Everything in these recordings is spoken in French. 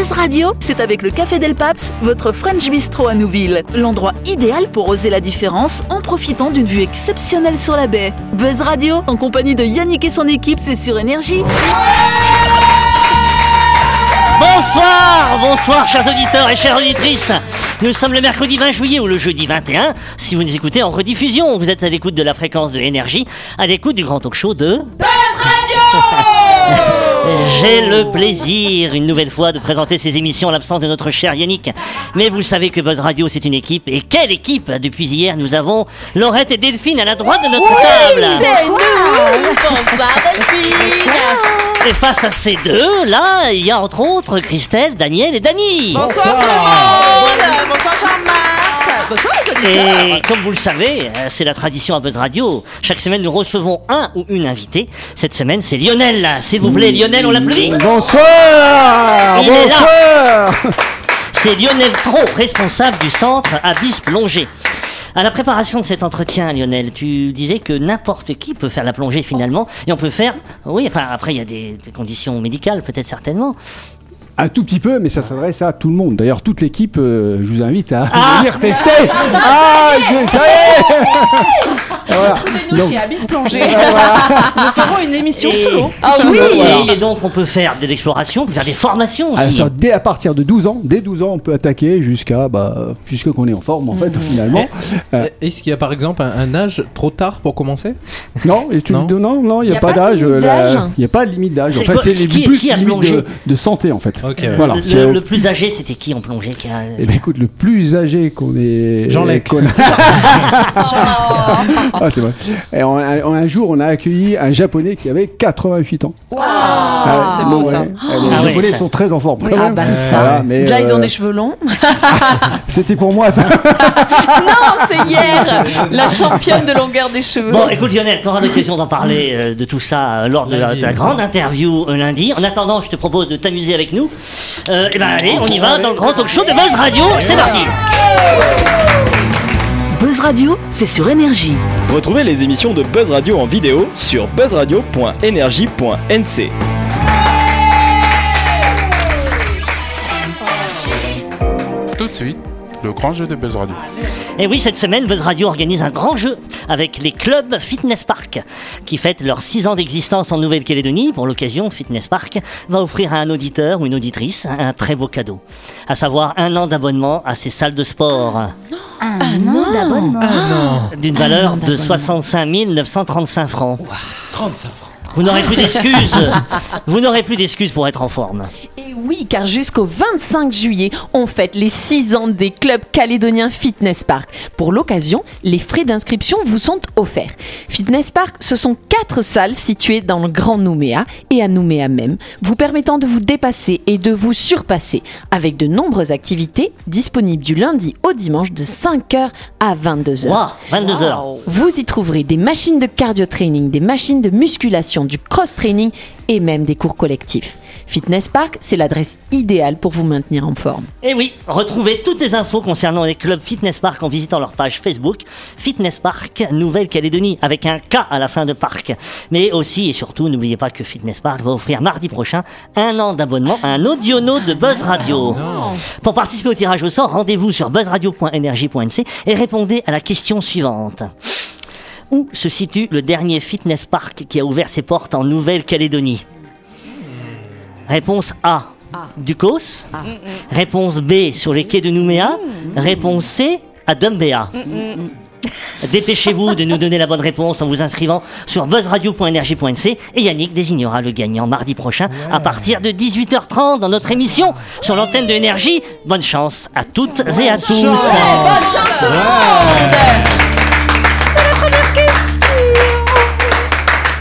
Buzz Radio, c'est avec le Café Del Paps, votre French Bistro à Nouville. L'endroit idéal pour oser la différence en profitant d'une vue exceptionnelle sur la baie. Buzz Radio, en compagnie de Yannick et son équipe, c'est sur Énergie. Bonsoir, bonsoir chers auditeurs et chères auditrices. Nous sommes le mercredi 20 juillet ou le jeudi 21. Si vous nous écoutez en rediffusion, vous êtes à l'écoute de la fréquence de énergie, à l'écoute du grand talk show de J'ai le plaisir, une nouvelle fois, de présenter ces émissions en l'absence de notre cher Yannick. Mais vous savez que Buzz Radio, c'est une équipe. Et quelle équipe Depuis hier, nous avons Laurette et Delphine à la droite de notre table. Et face à ces deux, là, il y a entre autres Christelle, Daniel et Dany. Bonsoir, tout le monde Bonsoir Jean-Marc Bonsoir Et comme vous le savez, euh, c'est la tradition à Buzz Radio. Chaque semaine, nous recevons un ou une invitée. Cette semaine, c'est Lionel. S'il vous plaît, Lionel, on l'applaudit. Bonsoir Il. Bonsoir C'est Lionel Tro, responsable du centre Abyss Plongée. À la préparation de cet entretien, Lionel, tu disais que n'importe qui peut faire la plongée finalement, et on peut faire, oui, enfin après il y a des, des conditions médicales peut-être certainement. Un tout petit peu, mais ça s'adresse à tout le monde. D'ailleurs, toute l'équipe, euh, je vous invite à Ah. venir tester Ah, je, ça y est Voilà. Nous Donc, chez Abyss Plongée Nous ferons une émission Et- solo Ah oui Voilà. Et donc on peut faire de l'exploration, on peut faire des formations alors, aussi. ça, dès à partir de 12 ans, dès 12 ans, on peut attaquer jusqu'à bah, jusqu'à qu'on est en forme en fait finalement. Euh, Est-ce qu'il y a par exemple un, un âge trop tard pour commencer? Non, et tu, Non. non, non, il n'y a, a pas d'âge. Il n'y a pas de limite d'âge. En C'est fait, c'est plus qui limite de, de santé en fait. Ok. Voilà. le, c'est- le plus âgé, c'était qui en plongée qui a... Eh ben écoute, le plus âgé qu'on est. Jean Lec. qu'on a- ah, c'est vrai. Et on a- on- un jour, on a accueilli un japonais qui avait 88 ans. Ah, c'est bon, beau, ça. Les Ah ouais, japonais ça- sont très en forme. Oui, quand ah même. bah ça. Voilà, mais, Déjà ils ont euh, des cheveux longs C'était pour moi ça. Non c'est hier La championne de longueur des cheveux Bon, écoute Lionel, tu auras l'occasion d'en parler euh, de tout ça euh, lors de la, Lundi. de la grande interview euh, lundi. En attendant, je te propose de t'amuser avec nous. Euh, et ben allez, on y va dans le grand talk show de Buzz Radio. C'est parti. Buzz Radio, c'est sur Énergie. Retrouvez les émissions de Buzz Radio en vidéo sur buzzradio.energie.nc. Tout de suite, le grand jeu de Buzz Radio. Et oui, cette semaine, Buzz Radio organise un grand jeu avec les clubs Fitness Park qui fêtent leurs 6 ans d'existence en Nouvelle-Calédonie. Pour l'occasion, Fitness Park va offrir à un auditeur ou une auditrice un très beau cadeau, à savoir un an d'abonnement à ses salles de sport Un an d'abonnement. d'une Un valeur de d'abonnement. 65 935 francs. 35 francs. Vous n'aurez plus d'excuses. Vous n'aurez plus d'excuses pour être en forme. Et oui, car jusqu'au 25 juillet, on fête les 6 ans des clubs calédoniens Fitness Park. Pour l'occasion, les frais d'inscription vous sont offerts. Fitness Park, ce sont quatre salles situées dans le Grand Nouméa et à Nouméa même, vous permettant de vous dépasser et de vous surpasser, avec de nombreuses activités disponibles du lundi au dimanche de 5h à 22h. Waouh, 22 heures. Vous y trouverez des machines de cardio training, des machines de musculation, du cross training et même des cours collectifs. Fitness Park, c'est l'adresse idéale pour vous maintenir en forme. Et oui, retrouvez toutes les infos concernant les clubs Fitness Park en visitant leur page Facebook Fitness Park Nouvelle-Calédonie avec un K à la fin de parc. Mais aussi et surtout, n'oubliez pas que Fitness Park va offrir mardi prochain un an d'abonnement à un audiono de Buzz Radio. Pour participer au tirage au sort, rendez-vous sur buzzradio.energie.nc et répondez à la question suivante. Où se situe le dernier fitness park qui a ouvert ses portes en Nouvelle-Calédonie Réponse A. Ducos. Réponse B. Sur les quais de Nouméa. Réponse C. À Dumbéa. Dépêchez-vous de nous donner la bonne réponse en vous inscrivant sur buzzradio.energie.nc et Yannick désignera le gagnant mardi prochain à partir de 18h30 dans notre émission sur l'antenne de Énergie. Bonne chance à toutes et à tous.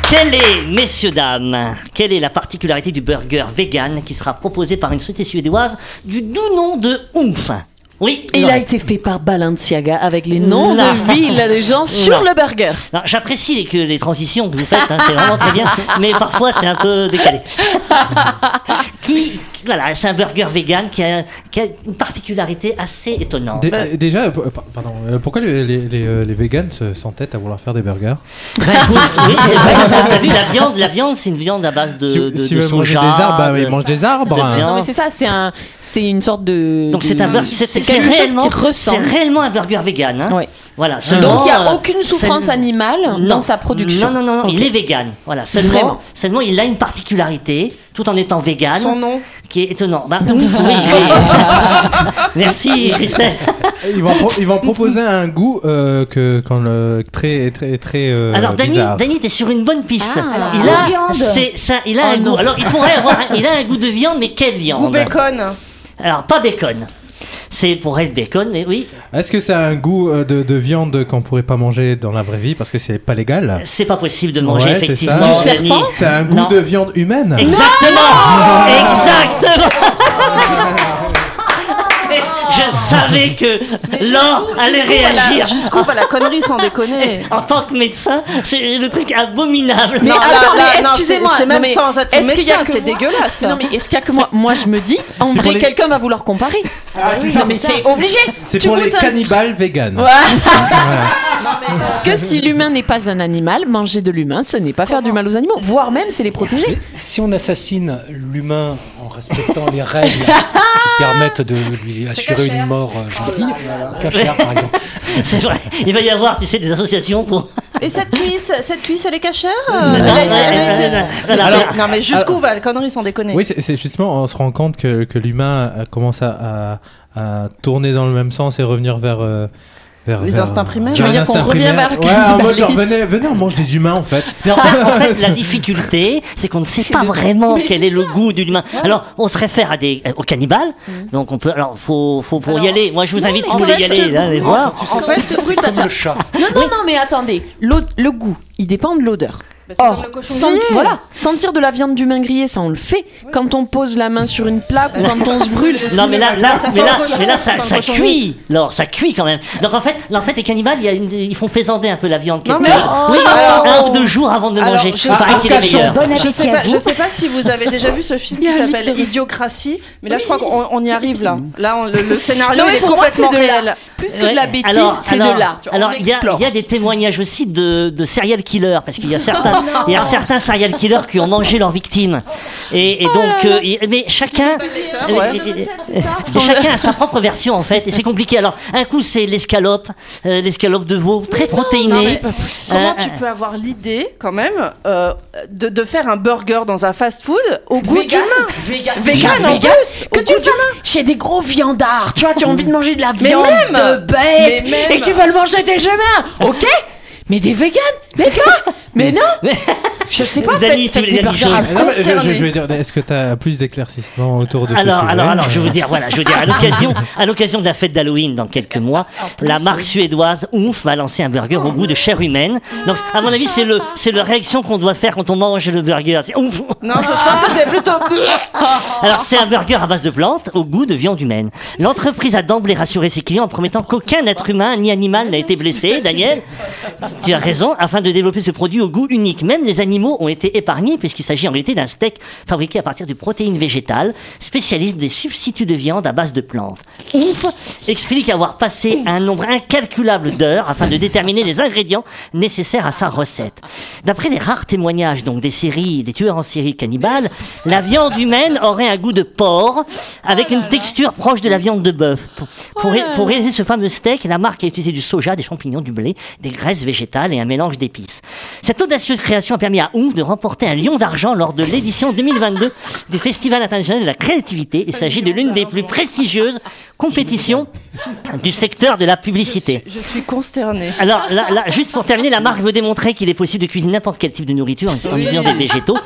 Quelle est, messieurs, dames, quelle est la particularité du burger vegan qui sera proposé par une société suédoise du doux nom de Oomph Oui, Il a été fait par Balenciaga avec les noms Non. de villes de gens sur Non. le burger. J'apprécie les, que les transitions que vous faites, hein, c'est vraiment très bien, mais parfois c'est un peu décalé. qui, voilà, c'est un burger vegan qui a, qui a une particularité assez étonnante. Dé- euh, Déjà, euh, pa- pardon, euh, pourquoi les, les, les, euh, les vegans se- s'entêtent à vouloir faire des burgers Ben, écoute, oui, c'est vrai, ça, t'as vu, la viande, la viande, c'est une viande à base de, Si, de, si de vous mangez soja. des arbres, bah, de- ils mangent des arbres. de hein. viande. Non mais c'est ça, c'est un, c'est une sorte de. Donc de- c'est un burger, c'est c'est c'est quelque chose réellement, qui ressemble. c'est réellement un burger vegan. Hein. Ouais. Voilà. seulement, Donc il n'y a euh, aucune souffrance animale Non. dans sa production. Non, non, non, non, il est vegan. Voilà, seulement, Vraiment seulement il a une particularité, tout en étant vegan, Son nom. qui est étonnant. Bah, oui, oui. Merci Christelle. Ils vont, pro- ils vont proposer un goût euh, que quand le très très très euh, Alors Dany. Dany, t'es sur une bonne piste. Ah, il a, viande. c'est ça, il a Oh un non. goût. Alors il pourrait avoir, il a un goût de viande, mais quelle viande Goût bacon. Alors pas bacon. C'est pour être bacon, mais oui, Est-ce que c'est un goût euh, de, de viande qu'on pourrait pas manger dans la vraie vie parce que c'est pas légal c'est pas possible de manger Ouais, effectivement. ça. Dany. C'est un goût Non. de viande humaine? Exactement Exactement Je savais que Laure allait réagir. Jusqu'où va la connerie sans déconner? En tant que médecin, c'est le truc abominable. Mais attends, là, mais excusez-moi. c'est- même sans être est-ce qu'il y a médecin, que c'est moi dégueulasse. Non, mais est-ce qu'il y a que moi Moi, je me dis, en vrai, les- quelqu'un va vouloir comparer? non, mais c'est obligé. C'est pour les cannibales véganes. Parce que si l'humain n'est pas un animal, manger de l'humain, ce n'est pas faire du mal aux animaux, voire même c'est les protéger. Si on assassine l'humain en respectant les règles permettent de lui assurer une mort euh, gentille, cachère par exemple. C'est vrai. Il va y avoir, tu sais, des associations pour. Et cette cuisse, cette cuisse, elle est cachère euh, Non, Mais jusqu'où va la connerie sans déconner Oui, c'est justement, on se rend compte que, que l'humain euh, commence à, à, à tourner dans le même sens et revenir vers. euh, vers Les vers- instincts primaires. Tu veux dire qu'on revient vers le Ouais, en mode genre, venez, venez, on mange des humains en fait. Mais en fait, en fait, la difficulté, c'est qu'on ne sait pas vraiment quel est le goût du humain. Alors, on se réfère à des, aux cannibales. Donc, on peut. Alors, faut, faut, faut y aller. Moi, je vous invite, si vous voulez y aller, je- là, allez voir. En fait, Comme le chat. Non, non, non, mais attendez. Le goût, il dépend de l'odeur. Bah, Or, comme le cochon sent- grillé. voilà, sentir de la viande d'humain grillée, ça on le fait. Quand on pose la main sur une plaque ou quand on se brûle. Non mais là, là, Ça mais sent là, le cochon, mais là, ça ça, sent ça le cochon cuit. Alors, ça cuit quand même. Donc en fait, en fait, les cannibales, il y a une- ils font faisander un peu la viande. Non, quelques- mais- oui, alors- un ou deux jours avant de le Alors, manger. je Il paraît sais- qu'il est meilleur. Bon Je appétit sais, à pas, vous. je sais pas si vous avez déjà vu ce film qui s'appelle Idiocratie, mais là je crois qu'on on y arrive là. Là on- le, le scénario Non, mais est pour moi, complètement c'est de là. réel. Plus que de la bêtise, Alors- c'est alors- de l'art. Alors, il y, a- il y a des témoignages aussi de, de serial killers, parce qu'il y a certains, il y a certains serial killers qui ont mangé leurs victimes. Et, et donc, euh, et- mais chacun, lecteur, ouais. et- et- et chacun a sa propre version en fait, et c'est compliqué. Alors, un coup c'est l'escalope, euh, l'escalope de veau, très Non, protéinée. mais Comment Euh, tu peux avoir l'idée quand même euh, de, de faire un burger dans un fast-food au goût d'humain Vegan. Vegan en Vegan. plus Que tu goût le fasses chez des gros viandards, tu vois, qui ont envie de manger de la Mais viande même de bête Mais même et qui veulent manger des humains, ok? Mais des véganes gars Mais non Je sais pas, faites, tu faites des dire burgers à Non, mais je, je- consterner. je vais dire, est-ce que tu as plus d'éclaircissements autour de alors, ce sujet alors, alors, je veux dire, voilà, je veux dire, à l'occasion, à l'occasion de la fête d'Halloween dans quelques mois, la marque suédoise Oomph va lancer un burger au goût de chair humaine. Donc, à mon avis, c'est le, c'est la réaction qu'on doit faire quand on mange le burger. Oomph. Non, je, je pense que c'est plutôt. Alors, c'est un burger à base de plantes au goût de viande humaine. L'entreprise a d'emblée rassuré ses clients en promettant qu'aucun être humain ni animal n'a été blessé. Daniel, tu as raison, afin de développer ce produit au goût unique. Même les animaux ont été épargnés puisqu'il s'agit en réalité d'un steak fabriqué à partir de protéines végétales, spécialiste des substituts de viande à base de plantes. Ouf explique avoir passé un nombre incalculable d'heures afin de déterminer les ingrédients nécessaires à sa recette. D'après les rares témoignages donc des séries, des tueurs en série cannibales, la viande humaine aurait un goût de porc avec une texture proche de la viande de bœuf. Pour, pour ré- pour réaliser ce fameux steak, la marque a utilisé du soja, des champignons, du blé, des graisses végétales et un mélange d'épices. Cette audacieuse création a permis à Oomph de remporter un lion d'argent lors de l'édition 2022 du Festival international de la créativité. Il s'agit de l'une des plus prestigieuses compétitions du secteur de la publicité. Je suis consternée. Alors là, là, juste pour terminer, la marque veut démontrer qu'il est possible de cuisiner n'importe quel type de nourriture en, en utilisant des végétaux.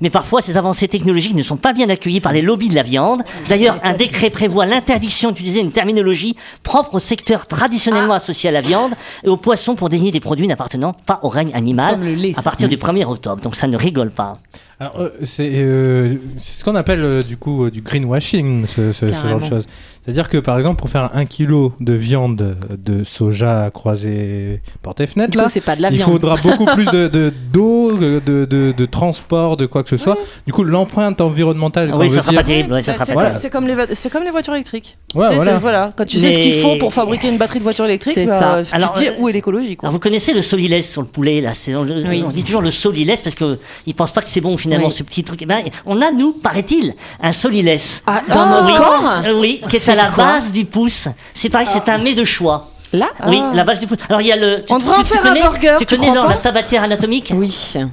Mais parfois, ces avancées technologiques ne sont pas bien accueillies par les lobbies de la viande. D'ailleurs, un décret prévoit l'interdiction d'utiliser une terminologie propre au secteur traditionnellement associé à la viande et aux poissons pour désigner des produits n'appartenant pas au règne animal. Le lait. à partir du 1er octobre. Donc ça ne rigole pas. Alors, euh, c'est euh, c'est ce qu'on appelle euh, du coup euh, du greenwashing, ce, ce- ce genre de choses. C'est-à-dire que par exemple, pour faire un kilo de viande de soja croisée porte et fenêtre, Du coup, là, c'est pas de la il viande. faudra beaucoup plus de de- d'eau, de, de, de- de transport, de quoi que ce soit. Du coup, l'empreinte environnementale. Ah oui, ça sera dire- pas terrible. ouais, ça Bah, sera c'est pas comme- terrible. c'est comme, les c'est comme les voitures électriques. Ouais, Tu sais, voilà. c'est- voilà. Quand tu sais ce qu'il faut pour fabriquer une batterie de voiture électrique, C'est bah, ça. tu Alors, dis euh, où est l'écologie vous connaissez le solilès sur le poulet là on, le- Oui. on dit toujours le solilès parce que ils pensent pas que c'est bon finalement Oui. ce petit truc. Eh ben, on a nous paraît-il un solilès. Ah, dans notre oui. corps Euh, oui, qui est, C'est à la quoi base du pouce. C'est pareil, c'est un mets de choix. Là Oui, Ah. la base du pouce. Alors il y a le. Tu, On devrait en faire un connais, burger, Tu tu connais non, la tabatière anatomique Oui.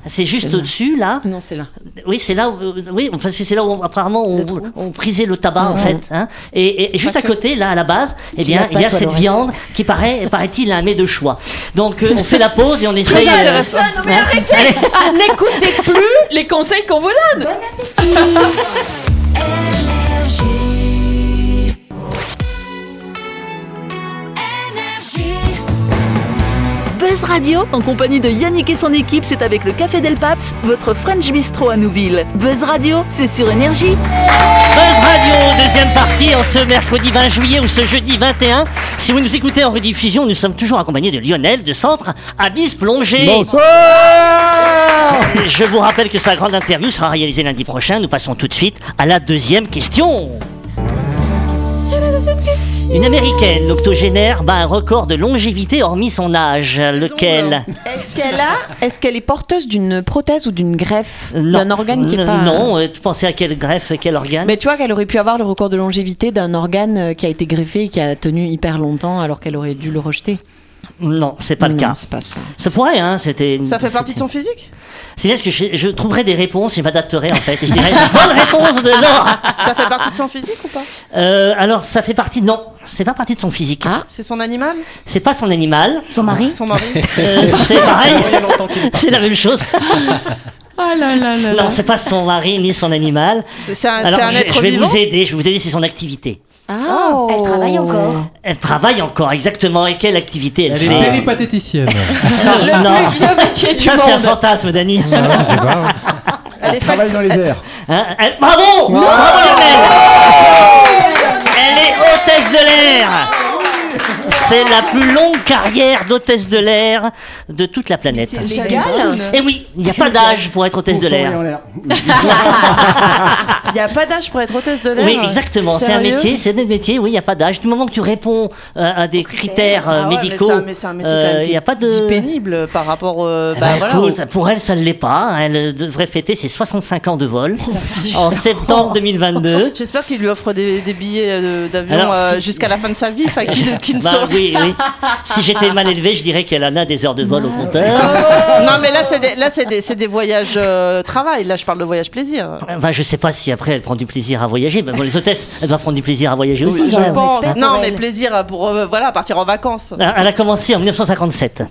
C'est juste là. au-dessus là. Non, c'est là. Oui, c'est là où, euh, oui, enfin, c'est c'est là où apparemment on, on brisait le tabac en fait. Hein. Et, et- et juste à côté, là à la base, eh bien, il y a cette viande qui paraît, paraît-il, un mets de choix. Donc euh, on fait la pause et on essaye. euh, non, mais hein. arrêtez. Ah, N'écoutez plus les conseils qu'on vous donne Buzz Radio, en compagnie de Yannick et son équipe, c'est avec le Café Del Paps, votre French Bistro à Nouville. Buzz Radio, c'est sur Énergie. Buzz Radio, deuxième partie, en ce mercredi 20 juillet ou ce jeudi 21. Si vous nous écoutez en rediffusion, nous sommes toujours accompagnés de Lionel de Centre Abyss Plongée. Bonsoir Je vous rappelle que sa grande interview sera réalisée lundi prochain. Nous passons tout de suite à la deuxième question. Une américaine, l'octogénaire, bat un record de longévité hormis son âge. Lequel Est-ce qu'elle a Est-ce qu'elle est porteuse d'une prothèse ou d'une greffe Non. D'un organe qui est N- pas. Non, euh, tu pensais à quelle greffe, quel organe? Mais tu vois qu'elle aurait pu avoir le record de longévité d'un organe euh, qui a été greffé et qui a tenu hyper longtemps alors qu'elle aurait dû le rejeter. Non, c'est pas le Non, cas. c'est pas ça. Ça pourrait, hein, c'était. Ça fait partie de son physique C'est bien parce que je, je trouverai des réponses, je m'adapterai en fait. Et je dirais, bonne réponse de Laura Ça fait partie de son physique ou pas Euh, alors, ça fait partie. Non, c'est pas partie de son physique. Ah. C'est son animal C'est pas son animal. Son mari Son mari Euh, c'est pareil. c'est la même chose. Oh là là là Non, c'est pas son mari ni son animal. C'est c'est un, Alors, un je, être je vais vivant vous aider. Je vais vous aider. C'est son activité. Ah, Elle travaille encore. Elle travaille encore, exactement. Et quelle activité elle, Elle est fait péripatéticienne. Non, du ça c'est un fantasme, Dani. Ah, je sais pas. Elle Travaille dans les airs. Hein, elle- Bravo Bravo Lionel Elle est hôtesse de l'air C'est la plus longue carrière d'hôtesse de l'air de toute la planète. légal. Et oui, il n'y a pas d'âge pour être hôtesse de l'air. Il n'y a pas d'âge pour être hôtesse de l'air Oui, exactement. C'est un métier, c'est des métiers. Oui, il n'y a pas d'âge. Du moment que tu réponds euh, à des critères euh, Ah ouais, médicaux, c'est c'est euh, il n'y a pas de. dit pénible par rapport. euh, Eh bah, ben, voilà, écoute, pour elle, ça ne l'est pas. Elle devrait fêter ses 65 ans de vol Oh, en septembre 2022. J'espère qu'il lui offre des, des billets d'avion euh, si- jusqu'à la fin de sa vie, enfin, qui, qui ne Bah oui, oui. Si j'étais mal élevé, je dirais qu'elle en a des heures de vol au compteur. Non, mais là, c'est des, là, c'est des, c'est des voyages euh, travail. Là, je parle de voyage plaisir. Enfin, je sais pas si après elle prend du plaisir à voyager. Mais bon, les hôtesses, elles doivent prendre du plaisir à voyager aussi. je pense. Non, mais plaisir pour euh, voilà partir en vacances. Elle a commencé en 1957.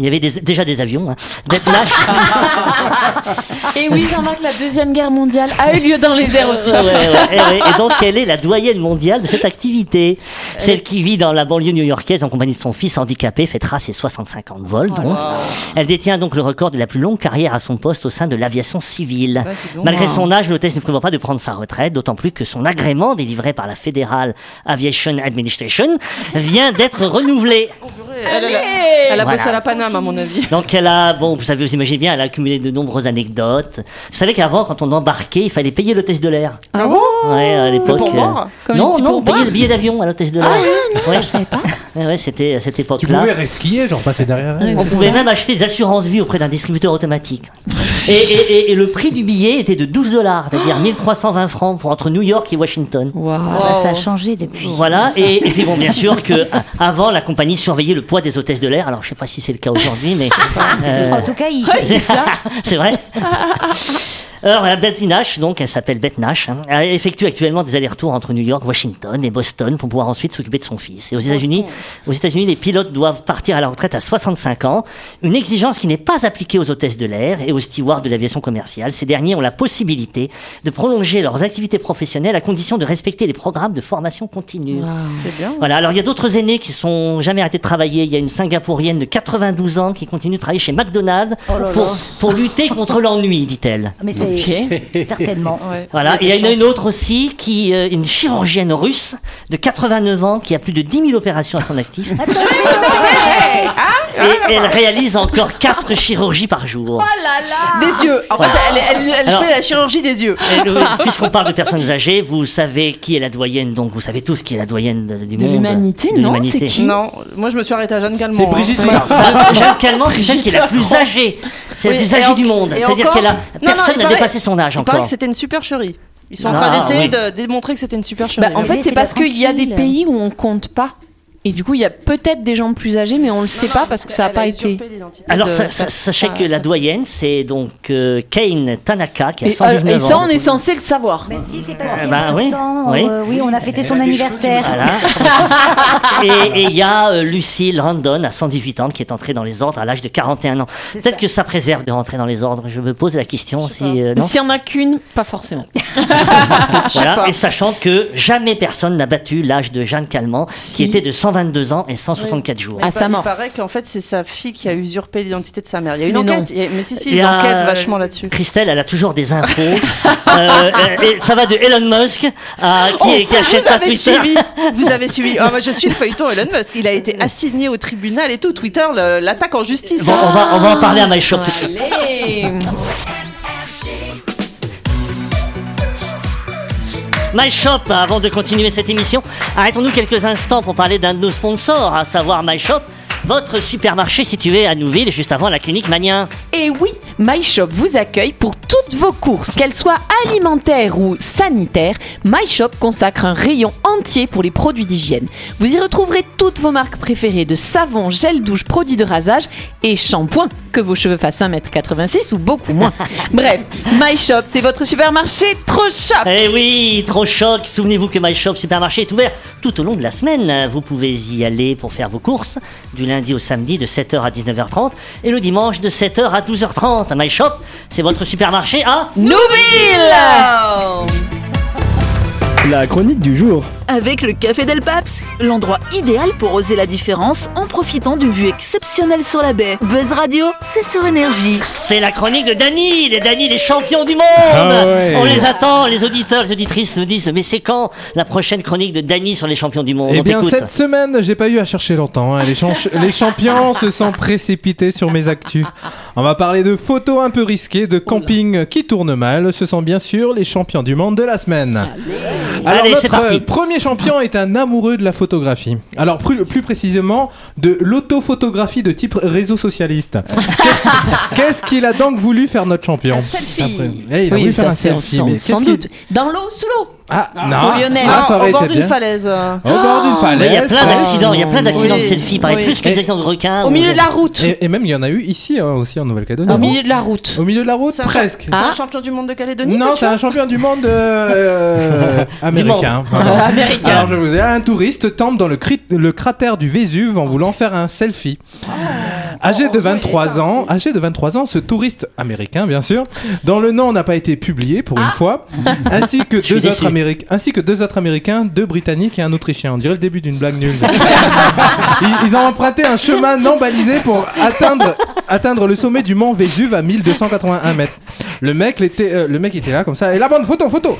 Il y avait des- déjà des avions. Hein. Et oui, Jean-Marc, la deuxième guerre mondiale a eu lieu dans les airs aussi. Ouais, ouais, ouais, ouais. Et donc, elle est la doyenne mondiale de cette activité? Celle qui vit dans la banlieue new-yorkaise en compagnie de son fils handicapé fêtera ses 65 ans de vol. Donc. Elle détient donc le record de la plus longue carrière à son poste au sein de l'aviation civile. Ouais, donc. Malgré son âge, l'hôtesse ne prévoit pas de prendre sa retraite, d'autant plus que son agrément, délivré par la Federal Aviation Administration, vient d'être renouvelé. Elle, elle a, elle a Voilà. bossé à la Paname, à mon avis. Donc elle a, bon, vous savez, vous imaginez bien, elle a accumulé de nombreuses anecdotes. Vous savez qu'avant, quand on embarquait, il fallait payer l'hôtesse de l'air. Ah bon Ouais, à l'époque. Comme non, non, payer le billet d'avion à l'hôtesse de l'air. ouais, Je savais pas. Ouais, ouais, c'était à cette Tu époque-là. pouvais resquiller, genre passer derrière elle. On pouvait même acheter des assurances vie auprès d'un distributeur automatique. Et, et- et- et le prix du billet était de 12 dollars, c'est-à-dire 1320 francs pour entre New York et Washington. Waouh. Ah bah, ça a changé depuis. Voilà, et, et puis bon, bien sûr que euh, avant la compagnie surveillait le poids des hôtesses de l'air. Alors je sais pas si c'est le cas aujourd'hui, mais euh, En tout cas, il c'est vrai. Alors, la Beth Nash, donc, elle s'appelle Beth Nash, hein, elle effectue actuellement des allers-retours entre New York, Washington et Boston pour pouvoir ensuite s'occuper de son fils. Et aux États-Unis, aux États-Unis, les pilotes doivent partir à la retraite à 65 ans, une exigence qui n'est pas appliquée aux hôtesses de l'air et aux stewards de l'aviation commerciale. Ces derniers ont la possibilité de prolonger leurs activités professionnelles à condition de respecter les programmes de formation continue. C'est bien. Voilà, alors il y a d'autres aînés qui sont jamais arrêtés de travailler. Il y a une Singapourienne de 92 ans qui continue de travailler chez McDonald's Oh là pour, là. pour lutter contre l'ennui, dit-elle. Mais c'est certainement. Ouais. Voilà, Il et il y a des une, autre aussi, qui, euh, une chirurgienne russe de 89 ans qui a plus de 10 000 opérations à son actif. Attends, je vais vous appeler. Et elle réalise encore 4 chirurgies par jour. Des yeux. En Voilà. fait, elle, elle, elle Alors- fait la chirurgie des yeux. Le- Puisqu'on parle de personnes âgées, vous savez qui est la doyenne, donc vous savez tous qui est la doyenne de- du De monde. l'humanité, de non l'humanité. C'est qui Non, moi je me suis arrêtée à Jeanne Calment. C'est hein. Brigitte. Ça, Jeanne Calment, c'est celle qui est la plus âgée. C'est Oui, la plus âgée en- du monde. C'est-à-dire encore- qu'elle a personne n'a dépassé son âge Il paraît encore. que c'était une supercherie. Ils sont en Ah, train d'essayer oui. de démontrer que c'était une supercherie. Bah, en là. fait, c'est parce qu'il y a des pays où on compte pas. Et du coup, il y a peut-être des gens plus âgés, mais on le sait pas parce que ça n'a pas été. Alors, de- sachez sa- que la doyenne, c'est donc euh, Kane Tanaka, qui a Et, euh, 119 et ça, ans. on est censé le savoir. Mais si, c'est passé Eh ben pas oui, longtemps. oui. Euh, oui, on a fêté son a des anniversaire. Voilà. et il y a euh, Lucille Randon, à 118 ans, qui est entrée dans les ordres à l'âge de 41 ans. Peut-être que ça préserve de rentrer dans les ordres. Je me pose la question si... euh, non S'il y en a qu'une, pas forcément. Voilà. pas. Et sachant que jamais personne n'a battu l'âge de Jeanne Calment, Si. qui était de 122 ans et 164 jours. Mais À il sa mort. Il paraît qu'en fait, c'est sa fille qui a usurpé l'identité de sa mère. Il y a une Mais enquête. a- Mais si, si, Il y ils a, enquêtent euh, vachement là-dessus. Christelle, elle a toujours des infos. Euh, euh, et ça va de Elon Musk à qui, qui achète Oh, vous sa avez Twitter. suivi, vous avez suivi. Ah, moi, je suis le feuilleton Elon Musk. Il a été assigné au tribunal et tout. Twitter l'attaque en justice. Bon, on va, on va en parler à MyShop tout de Allez MyShop, avant de continuer cette émission, arrêtons-nous quelques instants pour parler d'un de nos sponsors, à savoir MyShop, votre supermarché situé à Nouville, juste avant la clinique Magnin. Et oui, MyShop vous accueille pour toutes vos courses, qu'elles soient alimentaires ou sanitaires. MyShop consacre un rayon entier pour les produits d'hygiène. Vous y retrouverez toutes vos marques préférées de savon, gel douche, produits de rasage et shampoing, que vos cheveux fassent 1m86 ou beaucoup moins. Bref, MyShop, c'est votre supermarché trop shop. Eh oui, trop choc. Souvenez-vous que MyShop Supermarché est ouvert tout au long de la semaine. Vous pouvez y aller pour faire vos courses du lundi au samedi de 7h à 19h30 et le dimanche de 7h à 12h30. MyShop, c'est votre supermarché à Nouville La chronique du jour. Avec le Café Del Paps, l'endroit idéal pour oser la différence en profitant d'une vue exceptionnelle sur la baie. Buzz Radio, c'est sur énergie. C'est la chronique de Dany, les Dany, les champions du monde. Ah ouais. On les attend, les auditeurs, les auditrices nous disent mais c'est quand la prochaine chronique de Dany sur les champions du monde? Eh bien, cette semaine, j'ai pas eu à chercher longtemps. hein. Les, champions se sont précipités sur mes actus. On va parler de photos un peu risquées, de camping qui tournent mal. Ce sont bien sûr les champions du monde de la semaine. Alors, Allez, notre parti. euh, premier champion est un amoureux de la photographie. Alors, plus, plus précisément, de l'autophotographie de type réseau socialiste. Qu'est-ce- qu'il a donc voulu faire notre champion Un selfie. Après- Eh, il a Oui, voulu faire ça un selfie, sans, mais doute. Dans l'eau, sous l'eau. Ah, non, Au Lionel. Ah, ça au bord été d'une bien. falaise. Au bord d'une Mais falaise. il y a plein d'accidents, il y a plein d'accidents Oui, de selfie, pareil, oui. plus que Et- des accidents de requins. Au milieu de la route. Et, et même il y en a eu ici hein, aussi en Nouvelle-Calédonie. Au milieu de la route. Au milieu de la route, C'est un- presque. C'est Ah. un champion du monde de Calédonie Non, c'est un champion du monde euh, américain. pardon. Américain. Alors je vous ai un touriste tombe dans le, cri- le cratère du Vésuve en voulant faire un selfie. Âgé de 23 ans, âgé de 23 ans, ce touriste américain bien sûr, dont le nom n'a pas été publié pour une fois, ainsi que deux déçu. autres américains, ainsi que deux autres américains, deux britanniques et un autrichien. On dirait le début d'une blague nulle. ils, ils ont emprunté un chemin non balisé pour atteindre atteindre le sommet du mont Vésuve à 1281 mètres. Le mec, était, euh, le mec était là comme ça. Et la bonne photo, photo.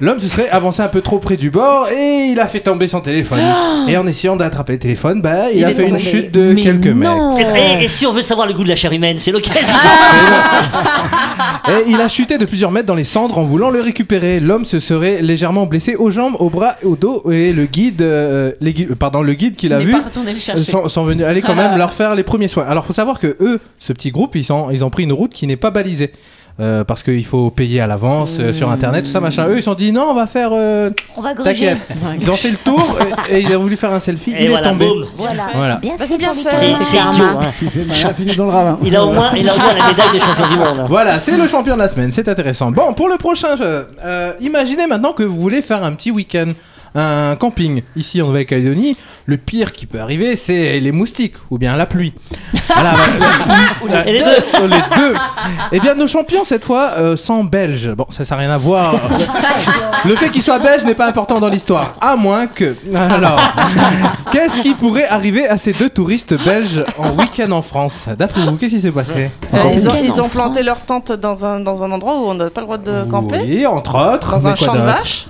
L'homme se serait avancé un peu trop près du bord et il a fait tomber son téléphone. et en essayant d'attraper le téléphone, bah, il, Il a fait une chute de Mais quelques non. mètres. Et, et si on veut savoir le goût de la chair humaine, c'est l'occasion. Et il a chuté de plusieurs mètres dans les cendres en voulant le récupérer. L'homme se serait légèrement blessé aux jambes, aux bras et au dos. Et le guide, euh, les guides- euh, pardon, le guide qu'il a Mais vu le chercher. sont, sont venus aller quand même leur faire les premiers soins. Alors faut savoir que eux, ce petit groupe, ils, sont, ils ont pris une route qui n'est pas balisée. Euh, parce qu'il faut payer à l'avance euh, sur internet, tout ça machin. Eux ils se sont dit non, on va faire. euh, On va gruger. T'inquiète. Ils ont fait le tour et, et ils ont voulu faire un selfie. Et il voilà, est tombé. boum. Voilà. Voilà. Bien Bah, fait c'est bien pour fait. C'est karma. idiot. hein. Il fait mal, fini dans le ravin. Il a au moins, il a au moins la médaille de champion du monde. hein. Voilà, c'est le champion de la semaine, c'est intéressant. Bon, pour le prochain jeu, euh, imaginez maintenant que vous voulez faire un petit week-end, un camping ici en Nouvelle-Calédonie. Le pire qui peut arriver, c'est les moustiques ou bien la pluie. Voilà, les deux. Les deux. Eh bien, nos champions cette fois euh, sont belges. Bon, ça, ça n'a rien à voir. Le fait qu'ils soient belges n'est pas important dans l'histoire, à moins que. Alors, qu'est-ce qui pourrait arriver à ces deux touristes belges en week-end en France? D'après vous, qu'est-ce qui s'est passé? Euh, ils ont, ils planté France? leur tente dans un, dans un endroit où on n'a pas le droit de camper? Oui, entre autres. Dans un champ de vaches?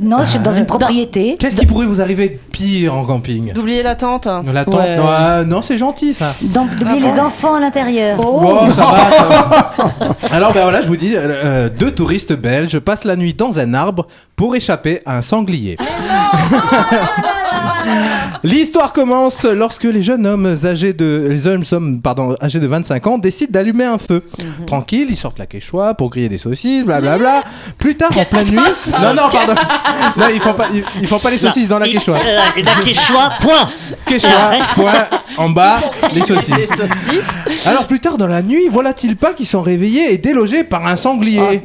Non, c'est dans une propriété. Qu'est-ce qui pourrait vous arriver de pire en camping D'oublier la tente. La tente Ouais. non, euh, non, c'est gentil ça. D'oublier les enfants à l'intérieur. Bon, ça va. ça va. Alors ben voilà, je vous dis, euh, euh, deux touristes belges passent la nuit dans un arbre pour échapper à un sanglier. L'histoire commence lorsque les jeunes hommes âgés de les hommes pardon âgés de 25 ans décident d'allumer un feu. Tranquille, ils sortent la quechua pour griller des saucisses, blablabla. Plus tard en pleine nuit, non non pardon, non ils font pas ils, ils font pas les saucisses dans la quechua. euh, Et la quechua, point. Quechua, point, en bas, les saucisses. Alors plus tard dans la nuit, voilà-t-il pas qu'ils sont réveillés et délogés par un sanglier?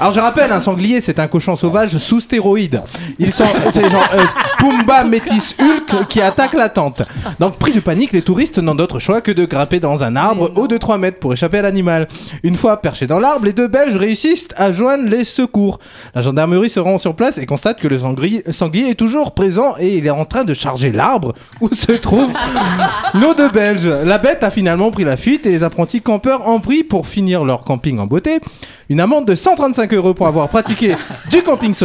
Alors je rappelle, un sanglier c'est un cochon sauvage sous stéroïdes. Ils sont, c'est genre euh, Pumba métis Hulk qui attaque la tente. Donc pris de panique, les touristes n'ont d'autre choix que de grimper dans un arbre haut de 3 mètres pour échapper à l'animal. Une fois perchés dans l'arbre, les deux Belges réussissent à joindre les secours. La gendarmerie se rend sur place et constate que le sanglier, sanglier est toujours présent et il est en train de charger l'arbre où se trouve nos deux Belges. La bête a finalement pris la fuite et les apprentis campeurs en prient pour finir leur camping en beauté. Une amende de 135 euros pour avoir pratiqué du camping sauvage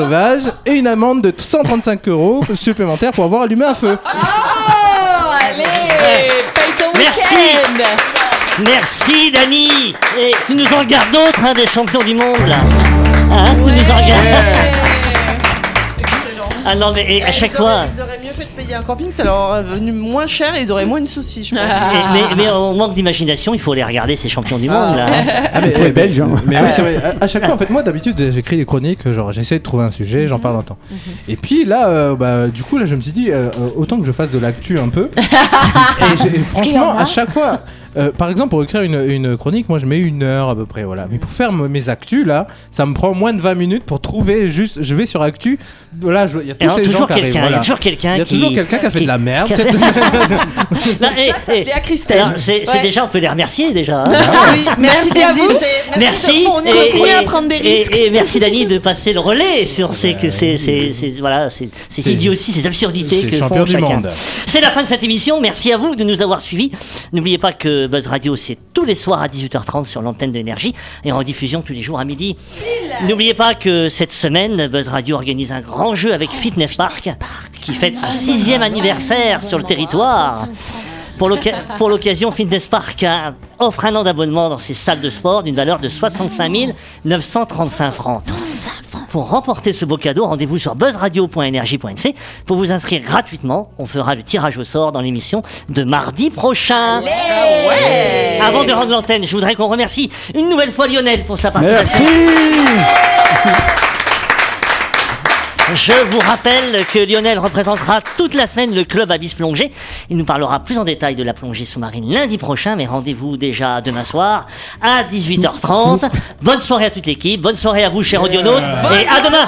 et une amende de 135 euros supplémentaires pour avoir allumé un feu. Oh, allez, paye ton Merci. week-end. Merci, Dani. Et tu nous en gardes d'autres, hein, des champions du monde, là. Hein, tu nous en gardes. Ah non, mais et à chaque ils fois. Auraient, ils auraient mieux fait de payer un camping, ça leur aurait venu moins cher et ils auraient moins de soucis, je pense. Et- mais, mais on manque d'imagination, il faut les regarder, ces champions du monde, là. hein. Ah, mais, Il faut être belge, hein. Mais oui, c'est vrai. À, à chaque fois, en fait, moi, d'habitude, j'écris des chroniques, genre, j'essaie de trouver un sujet, j'en parle un temps. Et puis là, euh, bah, du coup, là, je me suis dit, euh, euh, autant que je fasse de l'actu un peu. et j'ai- et qu'il y en franchement, a à chaque fois. Euh, par exemple, pour écrire une, une chronique, moi je mets une heure à peu près, voilà. Mais pour faire mes actus là, ça me prend moins de 20 minutes pour trouver juste. Je vais sur actu, voilà, il y a Et tous alors, ces gens toujours qui arrivent. quelqu'un, il y a toujours quelqu'un Il y a qui. toujours quelqu'un qui a fait de la merde. qui a cette- fait- Non, et- Ça, ça et- à Christelle. c'est Ouais. déjà, on peut les remercier déjà. hein. oui, merci, Merci à vous. Merci. On et- continue à prendre des risques. Et, merci Dani de passer le relais sur ces, que ces, ces, ces- voilà, ces, ces idioties, ces absurdités que font chacun. C'est la fin de cette émission. Merci à vous de nous avoir suivis. N'oubliez pas que Buzz Radio, c'est tous les soirs à 18h30 sur l'antenne d'énergie et en diffusion tous les jours à midi. N'oubliez pas que cette semaine, Buzz Radio organise un grand jeu avec Fitness Park qui fête son sixième anniversaire sur le territoire. Pour l'occasion, Fitness Park hein, offre un an d'abonnement dans ses salles de sport d'une valeur de 65 935 francs. Pour remporter ce beau cadeau, rendez-vous sur buzzradio.energie.nc. Pour vous inscrire gratuitement, on fera le tirage au sort dans l'émission de mardi prochain. Avant de rendre l'antenne, je voudrais qu'on remercie une nouvelle fois Lionel pour sa participation. Merci. Je vous rappelle que Lionel représentera toute la semaine le club Abyss Plongée. Il nous parlera plus en détail de la plongée sous-marine lundi prochain, mais rendez-vous déjà demain soir à 18h30. Bonne soirée à toute l'équipe, bonne soirée à vous, chers audionautes, et à demain